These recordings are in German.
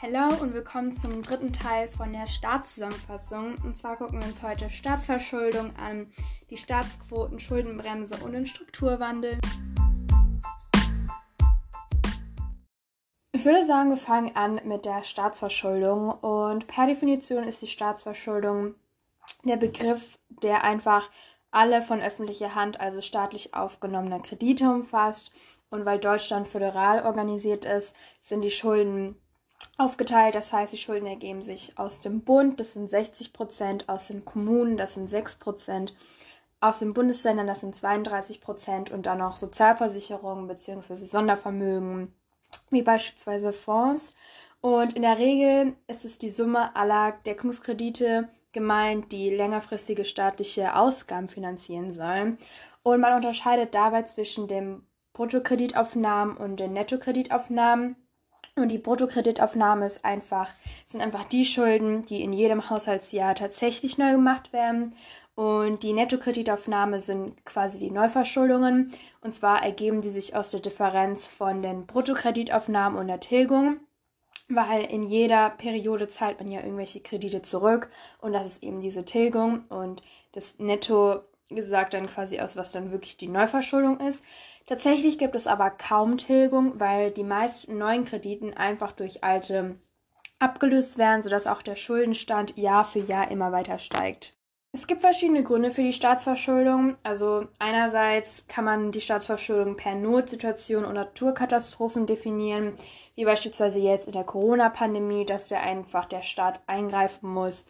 Hallo und willkommen zum dritten Teil von der Staatszusammenfassung. Und zwar gucken wir uns heute Staatsverschuldung an, die Staatsquoten, Schuldenbremse und den Strukturwandel. Ich würde sagen, wir fangen an mit der Staatsverschuldung. Und per Definition ist die Staatsverschuldung der Begriff, der einfach alle von öffentlicher Hand, also staatlich aufgenommene Kredite umfasst. Und weil Deutschland föderal organisiert ist, sind die Schulden aufgeteilt. Das heißt, die Schulden ergeben sich aus dem Bund, das sind 60 Prozent, aus den Kommunen, das sind 6 Prozent, aus den Bundesländern, das sind 32 Prozent und dann noch Sozialversicherungen bzw. Sondervermögen, wie beispielsweise Fonds. Und in der Regel ist es die Summe aller Deckungskredite gemeint, die längerfristige staatliche Ausgaben finanzieren sollen. Und man unterscheidet dabei zwischen den Bruttokreditaufnahmen und den Nettokreditaufnahmen. Und die Bruttokreditaufnahme ist einfach, sind einfach die Schulden, die in jedem Haushaltsjahr tatsächlich neu gemacht werden. Und die Nettokreditaufnahme sind quasi die Neuverschuldungen. Und zwar ergeben die sich aus der Differenz von den Bruttokreditaufnahmen und der Tilgung. Weil in jeder Periode zahlt man ja irgendwelche Kredite zurück. Und das ist eben diese Tilgung. Und das Netto sagt dann quasi aus, was dann wirklich die Neuverschuldung ist. Tatsächlich gibt es aber kaum Tilgung, weil die meisten neuen Krediten einfach durch alte abgelöst werden, sodass auch der Schuldenstand Jahr für Jahr immer weiter steigt. Es gibt verschiedene Gründe für die Staatsverschuldung. Also einerseits kann man die Staatsverschuldung per Notsituation und Naturkatastrophen definieren, wie beispielsweise jetzt in der Corona-Pandemie, dass der einfach der Staat eingreifen muss,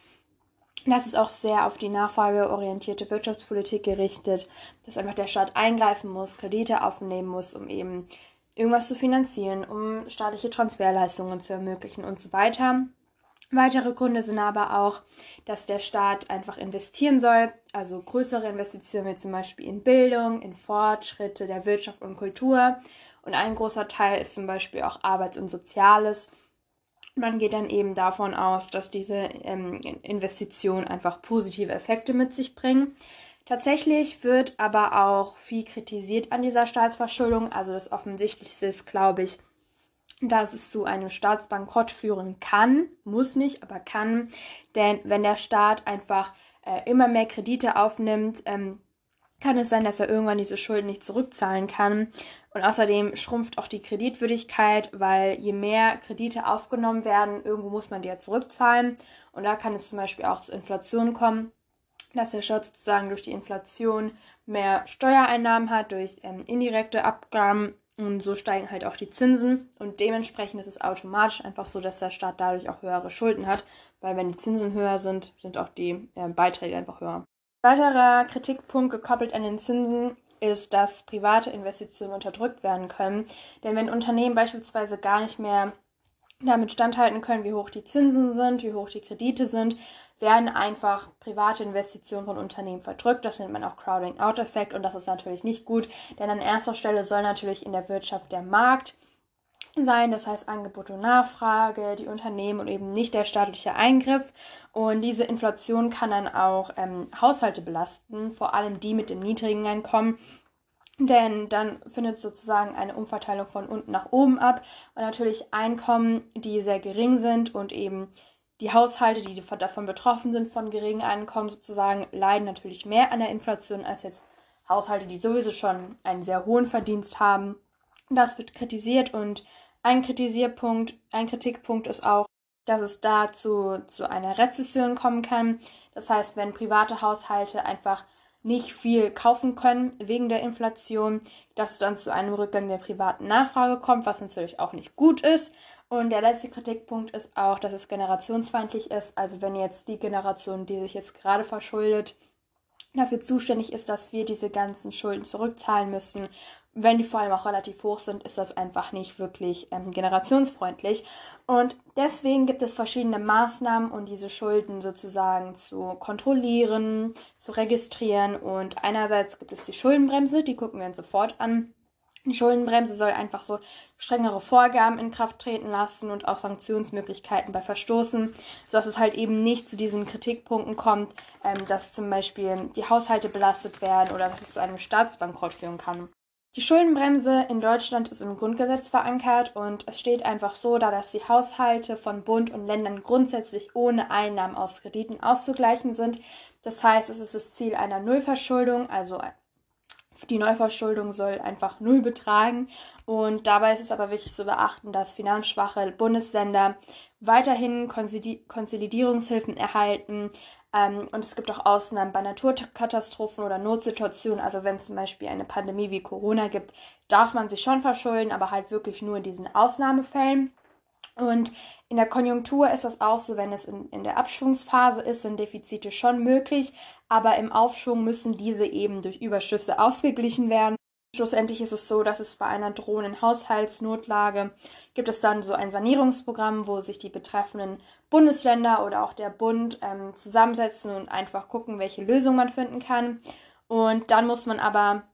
das ist auch sehr auf die nachfrageorientierte Wirtschaftspolitik gerichtet, dass einfach der Staat eingreifen muss, Kredite aufnehmen muss, um eben irgendwas zu finanzieren, um staatliche Transferleistungen zu ermöglichen und so weiter. Weitere Gründe sind aber auch, dass der Staat einfach investieren soll, also größere Investitionen wie zum Beispiel in Bildung, in Fortschritte der Wirtschaft und Kultur. Und ein großer Teil ist zum Beispiel auch Arbeits- und Soziales. Man geht dann eben davon aus, dass diese ähm, Investitionen einfach positive Effekte mit sich bringen. Tatsächlich wird aber auch viel kritisiert an dieser Staatsverschuldung. Also das Offensichtlichste ist, glaube ich, dass es zu einem Staatsbankrott führen kann, muss nicht, aber kann. Denn wenn der Staat einfach äh, immer mehr Kredite aufnimmt, ähm, kann es sein, dass er irgendwann diese Schulden nicht zurückzahlen kann. Und außerdem schrumpft auch die Kreditwürdigkeit, weil je mehr Kredite aufgenommen werden, irgendwo muss man die ja zurückzahlen. Und da kann es zum Beispiel auch zu Inflation kommen, dass der Staat sozusagen durch die Inflation mehr Steuereinnahmen hat, durch ähm, indirekte Abgaben. Und so steigen halt auch die Zinsen. Und dementsprechend ist es automatisch einfach so, dass der Staat dadurch auch höhere Schulden hat. Weil wenn die Zinsen höher sind, sind auch die äh, Beiträge einfach höher. Weiterer Kritikpunkt gekoppelt an den Zinsen ist, dass private Investitionen unterdrückt werden können. Denn wenn Unternehmen beispielsweise gar nicht mehr damit standhalten können, wie hoch die Zinsen sind, wie hoch die Kredite sind, werden einfach private Investitionen von Unternehmen verdrückt. Das nennt man auch Crowding-out-Effekt und das ist natürlich nicht gut, denn an erster Stelle soll natürlich in der Wirtschaft der Markt sein, das heißt Angebot und Nachfrage, die Unternehmen und eben nicht der staatliche Eingriff. Und diese Inflation kann dann auch ähm, Haushalte belasten, vor allem die mit dem niedrigen Einkommen. Denn dann findet sozusagen eine Umverteilung von unten nach oben ab. Und natürlich Einkommen, die sehr gering sind und eben die Haushalte, die davon betroffen sind, von geringen Einkommen sozusagen, leiden natürlich mehr an der Inflation als jetzt Haushalte, die sowieso schon einen sehr hohen Verdienst haben. Das wird kritisiert und ein Kritisierpunkt, ein Kritikpunkt ist auch, dass es dazu zu einer Rezession kommen kann. Das heißt, wenn private Haushalte einfach nicht viel kaufen können wegen der Inflation, dass es dann zu einem Rückgang der privaten Nachfrage kommt, was natürlich auch nicht gut ist. Und der letzte Kritikpunkt ist auch, dass es generationsfeindlich ist. Also wenn jetzt die Generation, die sich jetzt gerade verschuldet, dafür zuständig ist, dass wir diese ganzen Schulden zurückzahlen müssen wenn die vor allem auch relativ hoch sind, ist das einfach nicht wirklich ähm, generationsfreundlich. Und deswegen gibt es verschiedene Maßnahmen, um diese Schulden sozusagen zu kontrollieren, zu registrieren. Und einerseits gibt es die Schuldenbremse, die gucken wir uns sofort an. Die Schuldenbremse soll einfach so strengere Vorgaben in Kraft treten lassen und auch Sanktionsmöglichkeiten bei Verstoßen, sodass es halt eben nicht zu diesen Kritikpunkten kommt, ähm, dass zum Beispiel die Haushalte belastet werden oder dass es zu einem Staatsbankrott führen kann. Die Schuldenbremse in Deutschland ist im Grundgesetz verankert und es steht einfach so da, dass die Haushalte von Bund und Ländern grundsätzlich ohne Einnahmen aus Krediten auszugleichen sind. Das heißt, es ist das Ziel einer Nullverschuldung, also die Neuverschuldung soll einfach null betragen. Und dabei ist es aber wichtig zu beachten, dass finanzschwache Bundesländer weiterhin Konsolidierungshilfen erhalten. Ähm, und es gibt auch Ausnahmen bei Naturkatastrophen oder Notsituationen. Also wenn es zum Beispiel eine Pandemie wie Corona gibt, darf man sich schon verschulden, aber halt wirklich nur in diesen Ausnahmefällen. Und in der Konjunktur ist das auch so, wenn es in, in der Abschwungsphase ist, sind Defizite schon möglich, aber im Aufschwung müssen diese eben durch Überschüsse ausgeglichen werden. Schlussendlich ist es so, dass es bei einer drohenden Haushaltsnotlage gibt es dann so ein Sanierungsprogramm, wo sich die betreffenden Bundesländer oder auch der Bund ähm, zusammensetzen und einfach gucken, welche Lösung man finden kann. Und dann muss man aber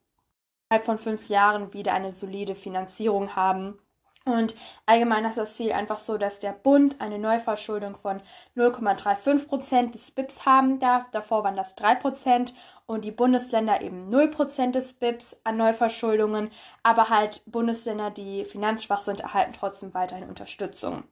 innerhalb von fünf Jahren wieder eine solide Finanzierung haben und allgemein ist das Ziel einfach so, dass der Bund eine Neuverschuldung von 0,35 Prozent des BIPs haben darf. Davor waren das 3 Prozent und die Bundesländer eben 0 Prozent des BIPs an Neuverschuldungen. Aber halt Bundesländer, die finanzschwach sind, erhalten trotzdem weiterhin Unterstützung.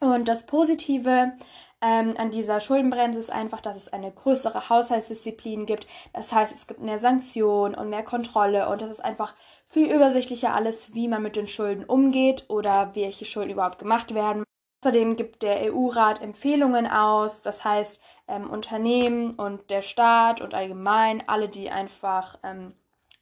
Und das Positive ähm, an dieser Schuldenbremse ist einfach, dass es eine größere Haushaltsdisziplin gibt. Das heißt, es gibt mehr Sanktionen und mehr Kontrolle und das ist einfach viel übersichtlicher alles, wie man mit den Schulden umgeht oder welche Schulden überhaupt gemacht werden. Außerdem gibt der EU-Rat Empfehlungen aus, das heißt ähm, Unternehmen und der Staat und allgemein alle, die einfach ähm,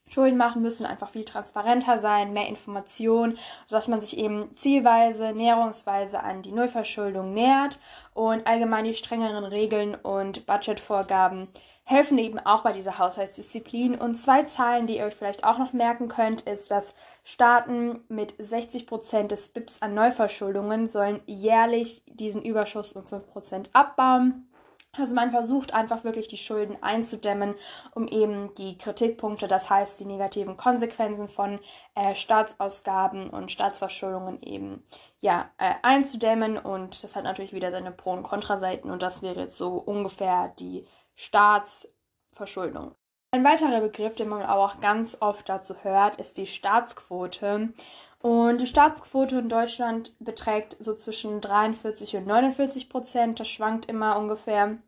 Schulden machen müssen, einfach viel transparenter sein, mehr Information, sodass man sich eben zielweise, näherungsweise an die Nullverschuldung nähert und allgemein die strengeren Regeln und Budgetvorgaben helfen eben auch bei dieser Haushaltsdisziplin. Und zwei Zahlen, die ihr euch vielleicht auch noch merken könnt, ist, dass Staaten mit 60 Prozent des BIPs an Neuverschuldungen sollen jährlich diesen Überschuss um 5 Prozent abbauen. Also man versucht einfach wirklich die Schulden einzudämmen, um eben die Kritikpunkte, das heißt die negativen Konsequenzen von äh, Staatsausgaben und Staatsverschuldungen eben ja äh, einzudämmen. Und das hat natürlich wieder seine Pro- und Kontraseiten und das wäre jetzt so ungefähr die Staatsverschuldung. Ein weiterer Begriff, den man auch ganz oft dazu hört, ist die Staatsquote. Und die Staatsquote in Deutschland beträgt so zwischen 43 und 49 Prozent. Das schwankt immer ungefähr.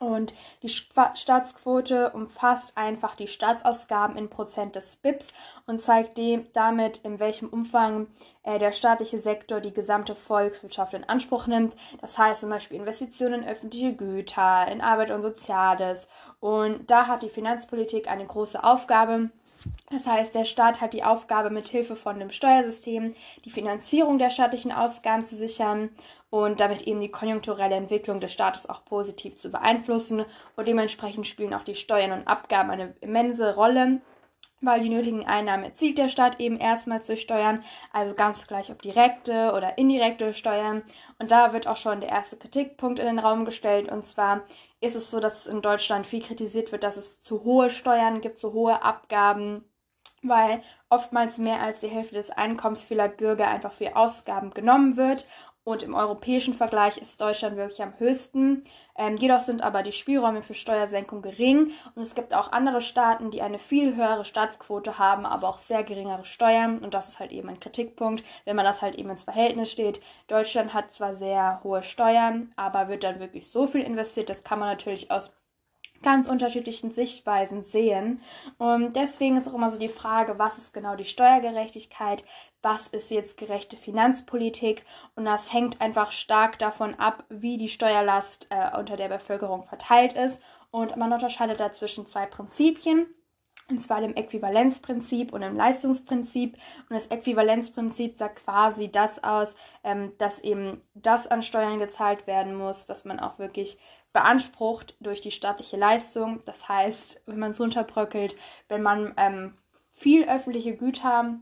Und die Staatsquote umfasst einfach die Staatsausgaben in Prozent des BIPs und zeigt dem, damit, in welchem Umfang äh, der staatliche Sektor die gesamte Volkswirtschaft in Anspruch nimmt. Das heißt zum Beispiel Investitionen in öffentliche Güter, in Arbeit und Soziales. Und da hat die Finanzpolitik eine große Aufgabe. Das heißt, der Staat hat die Aufgabe, mit Hilfe von dem Steuersystem die Finanzierung der staatlichen Ausgaben zu sichern und damit eben die konjunkturelle Entwicklung des Staates auch positiv zu beeinflussen. Und dementsprechend spielen auch die Steuern und Abgaben eine immense Rolle, weil die nötigen Einnahmen erzielt der Staat eben erstmals durch Steuern, also ganz gleich ob direkte oder indirekte Steuern. Und da wird auch schon der erste Kritikpunkt in den Raum gestellt, und zwar ist es so, dass in Deutschland viel kritisiert wird, dass es zu hohe Steuern gibt, zu hohe Abgaben, weil oftmals mehr als die Hälfte des Einkommens vieler Bürger einfach für Ausgaben genommen wird. Und im europäischen Vergleich ist Deutschland wirklich am höchsten. Ähm, jedoch sind aber die Spielräume für Steuersenkung gering. Und es gibt auch andere Staaten, die eine viel höhere Staatsquote haben, aber auch sehr geringere Steuern. Und das ist halt eben ein Kritikpunkt, wenn man das halt eben ins Verhältnis steht. Deutschland hat zwar sehr hohe Steuern, aber wird dann wirklich so viel investiert. Das kann man natürlich aus ganz unterschiedlichen Sichtweisen sehen. Und deswegen ist auch immer so die Frage, was ist genau die Steuergerechtigkeit, was ist jetzt gerechte Finanzpolitik und das hängt einfach stark davon ab, wie die Steuerlast äh, unter der Bevölkerung verteilt ist. Und man unterscheidet dazwischen zwei Prinzipien. Und zwar dem Äquivalenzprinzip und dem Leistungsprinzip. Und das Äquivalenzprinzip sagt quasi das aus, ähm, dass eben das an Steuern gezahlt werden muss, was man auch wirklich beansprucht durch die staatliche Leistung. Das heißt, wenn man es runterbröckelt, wenn man ähm, viel öffentliche Güter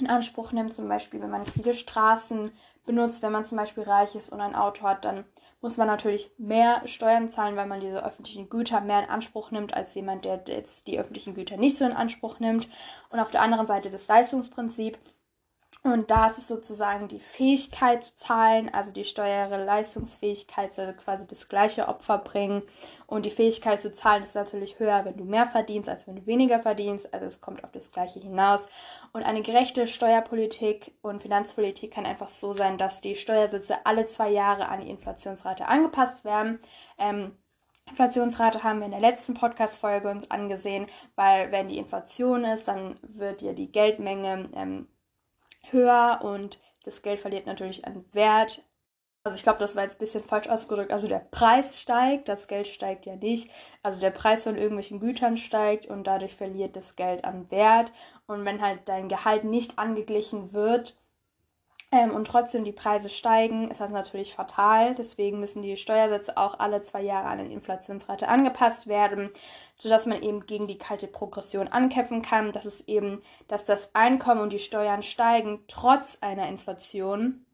in Anspruch nimmt, zum Beispiel wenn man viele Straßen benutzt, wenn man zum Beispiel reich ist und ein Auto hat, dann muss man natürlich mehr Steuern zahlen, weil man diese öffentlichen Güter mehr in Anspruch nimmt, als jemand, der jetzt die öffentlichen Güter nicht so in Anspruch nimmt. Und auf der anderen Seite das Leistungsprinzip. Und da ist es sozusagen die Fähigkeit zu zahlen, also die steuere Leistungsfähigkeit soll quasi das gleiche Opfer bringen. Und die Fähigkeit zu zahlen ist natürlich höher, wenn du mehr verdienst, als wenn du weniger verdienst. Also es kommt auf das gleiche hinaus. Und eine gerechte Steuerpolitik und Finanzpolitik kann einfach so sein, dass die Steuersätze alle zwei Jahre an die Inflationsrate angepasst werden. Ähm, Inflationsrate haben wir in der letzten Podcast-Folge uns angesehen, weil wenn die Inflation ist, dann wird ja die Geldmenge ähm, höher und das Geld verliert natürlich an Wert. Also ich glaube, das war jetzt ein bisschen falsch ausgedrückt. Also der Preis steigt, das Geld steigt ja nicht. Also der Preis von irgendwelchen Gütern steigt und dadurch verliert das Geld an Wert. Und wenn halt dein Gehalt nicht angeglichen wird, ähm, und trotzdem die Preise steigen, ist das natürlich fatal. Deswegen müssen die Steuersätze auch alle zwei Jahre an die Inflationsrate angepasst werden, sodass man eben gegen die kalte Progression ankämpfen kann. Das ist eben, dass das Einkommen und die Steuern steigen trotz einer Inflation.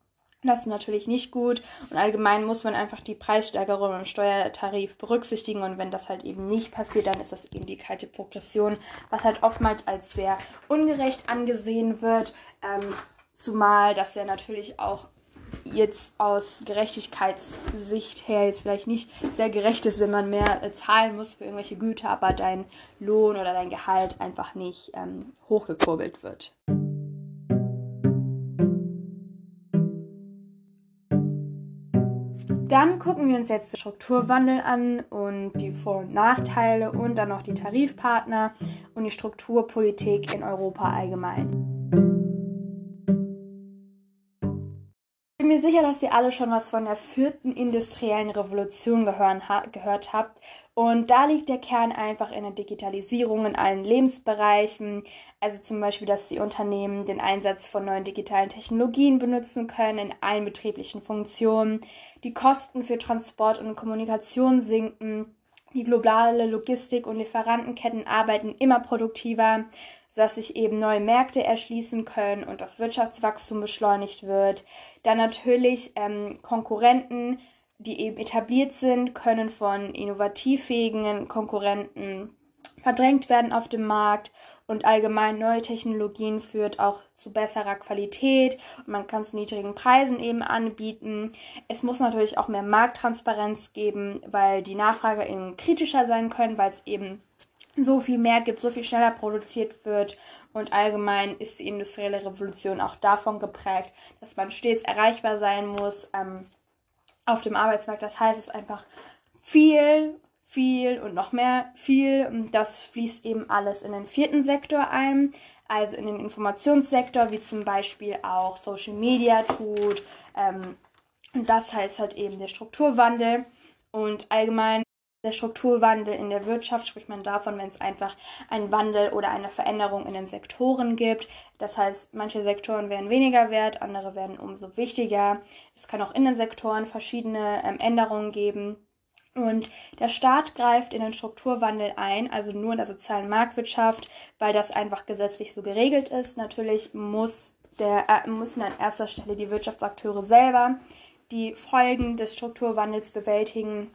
Das ist natürlich nicht gut und allgemein muss man einfach die Preissteigerung im Steuertarif berücksichtigen und wenn das halt eben nicht passiert, dann ist das eben die kalte Progression, was halt oftmals als sehr ungerecht angesehen wird. Ähm, Zumal das ja natürlich auch jetzt aus Gerechtigkeitssicht her jetzt vielleicht nicht sehr gerecht ist, wenn man mehr äh, zahlen muss für irgendwelche Güter, aber dein Lohn oder dein Gehalt einfach nicht ähm, hochgekurbelt wird. Dann gucken wir uns jetzt den Strukturwandel an und die Vor- und Nachteile und dann noch die Tarifpartner und die Strukturpolitik in Europa allgemein. Mir sicher, dass ihr alle schon was von der vierten industriellen Revolution gehören, ha gehört habt. Und da liegt der Kern einfach in der Digitalisierung in allen Lebensbereichen. Also zum Beispiel, dass die Unternehmen den Einsatz von neuen digitalen Technologien benutzen können in allen betrieblichen Funktionen. Die Kosten für Transport und Kommunikation sinken. Die globale Logistik und Lieferantenketten arbeiten immer produktiver sodass sich eben neue Märkte erschließen können und das Wirtschaftswachstum beschleunigt wird. Dann natürlich ähm, Konkurrenten, die eben etabliert sind, können von innovativfähigen Konkurrenten verdrängt werden auf dem Markt und allgemein neue Technologien führt auch zu besserer Qualität und man kann zu niedrigen Preisen eben anbieten. Es muss natürlich auch mehr Markttransparenz geben, weil die Nachfrage eben kritischer sein können, weil es eben so viel mehr gibt, so viel schneller produziert wird. Und allgemein ist die industrielle Revolution auch davon geprägt, dass man stets erreichbar sein muss ähm, auf dem Arbeitsmarkt. Das heißt, es ist einfach viel, viel und noch mehr viel. Und das fließt eben alles in den vierten Sektor ein, also in den Informationssektor, wie zum Beispiel auch Social Media tut. Ähm, und das heißt halt eben der Strukturwandel. Und allgemein der Strukturwandel in der Wirtschaft spricht man davon, wenn es einfach einen Wandel oder eine Veränderung in den Sektoren gibt. Das heißt, manche Sektoren werden weniger wert, andere werden umso wichtiger. Es kann auch in den Sektoren verschiedene ähm, Änderungen geben. Und der Staat greift in den Strukturwandel ein, also nur in der sozialen Marktwirtschaft, weil das einfach gesetzlich so geregelt ist. Natürlich muss der, äh, müssen an erster Stelle die Wirtschaftsakteure selber die Folgen des Strukturwandels bewältigen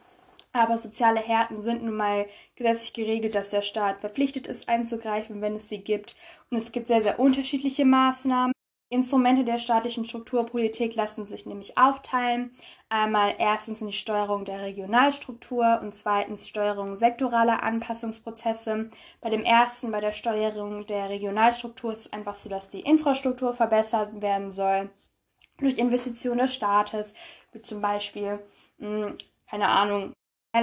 aber soziale Härten sind nun mal gesetzlich geregelt, dass der Staat verpflichtet ist einzugreifen, wenn es sie gibt. Und es gibt sehr, sehr unterschiedliche Maßnahmen. Instrumente der staatlichen Strukturpolitik lassen sich nämlich aufteilen. Einmal erstens in die Steuerung der Regionalstruktur und zweitens Steuerung sektoraler Anpassungsprozesse. Bei dem ersten, bei der Steuerung der Regionalstruktur, ist es einfach so, dass die Infrastruktur verbessert werden soll durch Investitionen des Staates, wie zum Beispiel, mh, hm, keine Ahnung,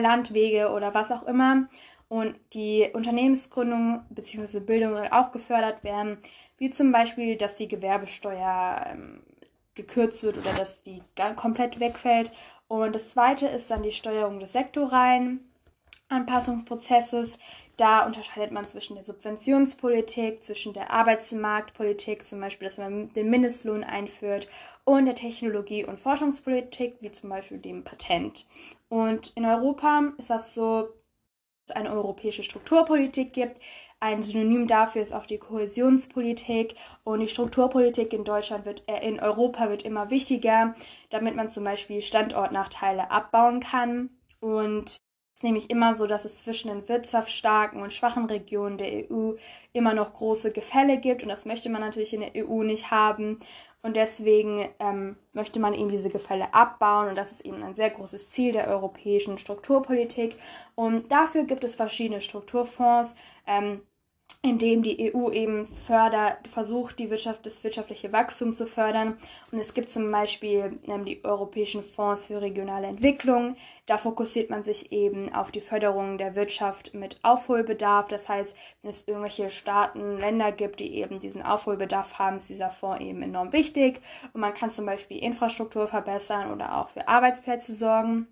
Landwege oder was auch immer. Und die Unternehmensgründung bzw. Bildung soll auch gefördert werden, wie zum Beispiel, dass die Gewerbesteuer ähm, gekürzt wird oder dass die komplett wegfällt. Und das zweite ist dann die Steuerung des sektoralen Anpassungsprozesses. Da unterscheidet man zwischen der Subventionspolitik, zwischen der Arbeitsmarktpolitik, zum Beispiel, dass man den Mindestlohn einführt, und der Technologie- und Forschungspolitik, wie zum Beispiel dem Patent. Und in Europa ist das so, dass es eine europäische Strukturpolitik gibt. Ein Synonym dafür ist auch die Kohäsionspolitik und die Strukturpolitik in Deutschland wird, äh, in Europa wird immer wichtiger, damit man zum Beispiel Standortnachteile abbauen kann. Und ist nämlich immer so, dass es zwischen den wirtschaftsstarken und schwachen Regionen der EU immer noch große Gefälle gibt und das möchte man natürlich in der EU nicht haben. Und deswegen ähm, möchte man eben diese Gefälle abbauen. Und das ist eben ein sehr großes Ziel der europäischen Strukturpolitik. Und dafür gibt es verschiedene Strukturfonds. Ähm, in dem die EU eben fördert, versucht, die Wirtschaft, das wirtschaftliche Wachstum zu fördern. Und es gibt zum Beispiel ähm, die Europäischen Fonds für regionale Entwicklung. Da fokussiert man sich eben auf die Förderung der Wirtschaft mit Aufholbedarf. Das heißt, wenn es irgendwelche Staaten, Länder gibt, die eben diesen Aufholbedarf haben, ist dieser Fonds eben enorm wichtig. Und man kann zum Beispiel Infrastruktur verbessern oder auch für Arbeitsplätze sorgen.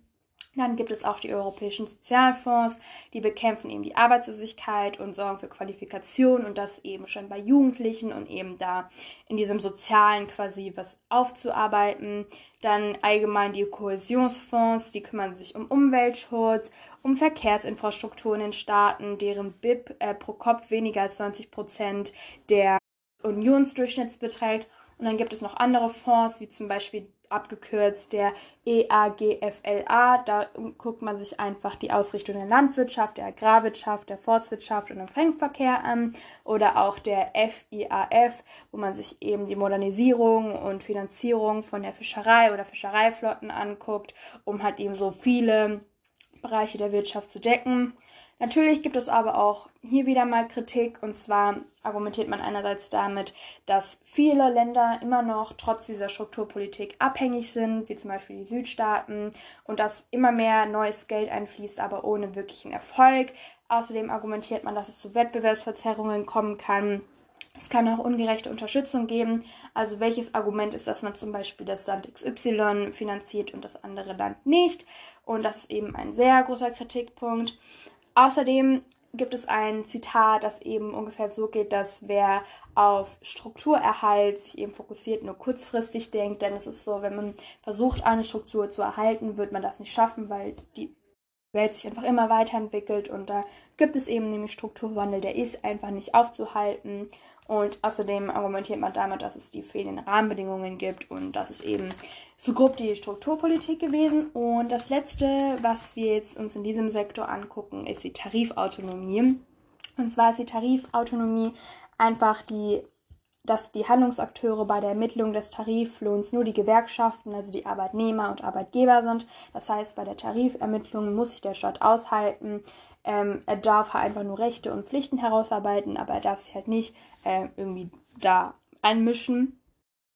Dann gibt es auch die europäischen Sozialfonds, die bekämpfen eben die Arbeitslosigkeit und sorgen für Qualifikation und das eben schon bei Jugendlichen und eben da in diesem Sozialen quasi was aufzuarbeiten. Dann allgemein die Kohäsionsfonds, die kümmern sich um Umweltschutz, um Verkehrsinfrastruktur in den Staaten, deren BIP äh, pro Kopf weniger als 90 Prozent der Unionsdurchschnitts beträgt. Und dann gibt es noch andere Fonds, wie zum Beispiel abgekürzt der EAGFLA. Da guckt man sich einfach die Ausrichtung der Landwirtschaft, der Agrarwirtschaft, der Forstwirtschaft und dem Fremdverkehr an. Oder auch der FIAF, wo man sich eben die Modernisierung und Finanzierung von der Fischerei oder Fischereiflotten anguckt, um halt eben so viele Bereiche der Wirtschaft zu decken. Natürlich gibt es aber auch hier wieder mal Kritik und zwar argumentiert man einerseits damit, dass viele Länder immer noch trotz dieser Strukturpolitik abhängig sind, wie zum Beispiel die Südstaaten und dass immer mehr neues Geld einfließt, aber ohne wirklichen Erfolg. Außerdem argumentiert man, dass es zu Wettbewerbsverzerrungen kommen kann. Es kann auch ungerechte Unterstützung geben. Also welches Argument ist, dass man zum Beispiel das Land XY finanziert und das andere Land nicht? Und das ist eben ein sehr großer Kritikpunkt. Außerdem gibt es ein Zitat, das eben ungefähr so geht, dass wer auf Strukturerhalt sich eben fokussiert, nur kurzfristig denkt, denn es ist so, wenn man versucht, eine Struktur zu erhalten, wird man das nicht schaffen, weil die Welt sich einfach immer weiterentwickelt. Und da gibt es eben nämlich Strukturwandel, der ist einfach nicht aufzuhalten und außerdem argumentiert man damit, dass es die fehlenden Rahmenbedingungen gibt und das ist eben so grob die Strukturpolitik gewesen. Und das letzte, was wir jetzt uns in diesem Sektor angucken, ist die Tarifautonomie. Und zwar ist die Tarifautonomie einfach die dass die Handlungsakteure bei der Ermittlung des Tariflohns nur die Gewerkschaften, also die Arbeitnehmer und Arbeitgeber sind. Das heißt, bei der Tarifermittlung muss sich der Staat aushalten. Ähm, er darf halt einfach nur Rechte und Pflichten herausarbeiten, aber er darf sich halt nicht äh, irgendwie da einmischen.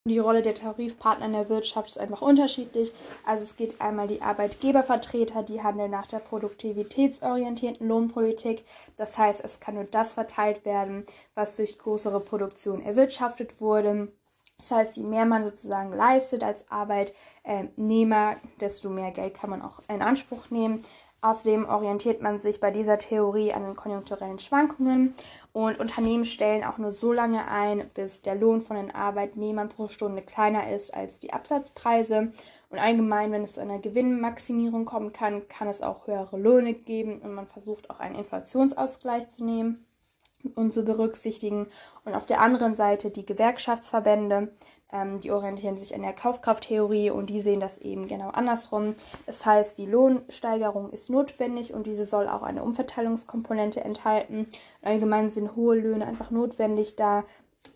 Die Rolle der Tarifpartner in der Wirtschaft ist einfach unterschiedlich. Also es geht einmal die Arbeitgebervertreter, die handeln nach der produktivitätsorientierten Lohnpolitik. Das heißt, es kann nur das verteilt werden, was durch größere Produktion erwirtschaftet wurde. Das heißt, je mehr man sozusagen leistet als Arbeitnehmer, desto mehr Geld kann man auch in Anspruch nehmen. Außerdem orientiert man sich bei dieser Theorie an den konjunkturellen Schwankungen und Unternehmen stellen auch nur so lange ein, bis der Lohn von den Arbeitnehmern pro Stunde kleiner ist als die Absatzpreise. Und allgemein, wenn es zu einer Gewinnmaximierung kommen kann, kann es auch höhere Löhne geben und man versucht auch einen Inflationsausgleich zu nehmen und zu berücksichtigen. Und auf der anderen Seite die Gewerkschaftsverbände ähm, die orientieren sich an der Kaufkrafttheorie und die sehen das eben genau andersrum. Das heißt, die Lohnsteigerung ist notwendig und diese soll auch eine Umverteilungskomponente enthalten. Allgemein sind hohe Löhne einfach notwendig, da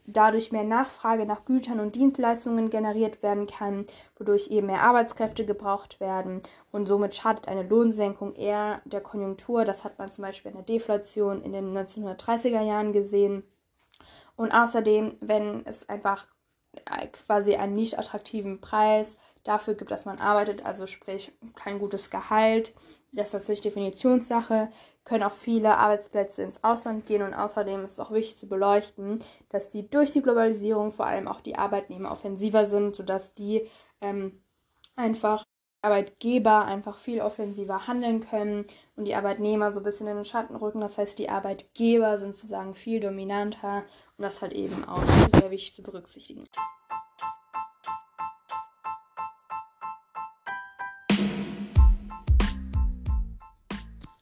dadurch mehr Nachfrage nach Gütern und Dienstleistungen generiert werden kann, wodurch eben mehr Arbeitskräfte gebraucht werden und somit schadet eine Lohnsenkung eher der Konjunktur. Das hat man zum Beispiel in der Deflation in den 1930er Jahren gesehen. Und außerdem, wenn es einfach quasi einen nicht attraktiven Preis dafür gibt, dass man arbeitet, also sprich kein gutes Gehalt. Das ist natürlich Definitionssache, können auch viele Arbeitsplätze ins Ausland gehen und außerdem ist es auch wichtig zu beleuchten, dass die durch die Globalisierung vor allem auch die Arbeitnehmer offensiver sind, sodass die ähm, einfach Arbeitgeber einfach viel offensiver handeln können und die Arbeitnehmer so ein bisschen in den Schatten rücken. Das heißt, die Arbeitgeber sind sozusagen viel dominanter und das halt eben auch sehr wichtig zu berücksichtigen.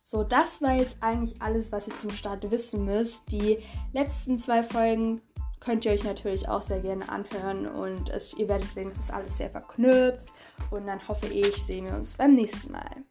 So, das war jetzt eigentlich alles, was ihr zum Start wissen müsst. Die letzten zwei Folgen könnt ihr euch natürlich auch sehr gerne anhören und es, ihr werdet sehen, es ist alles sehr verknüpft und dann hoffe ich, sehen wir uns beim nächsten Mal.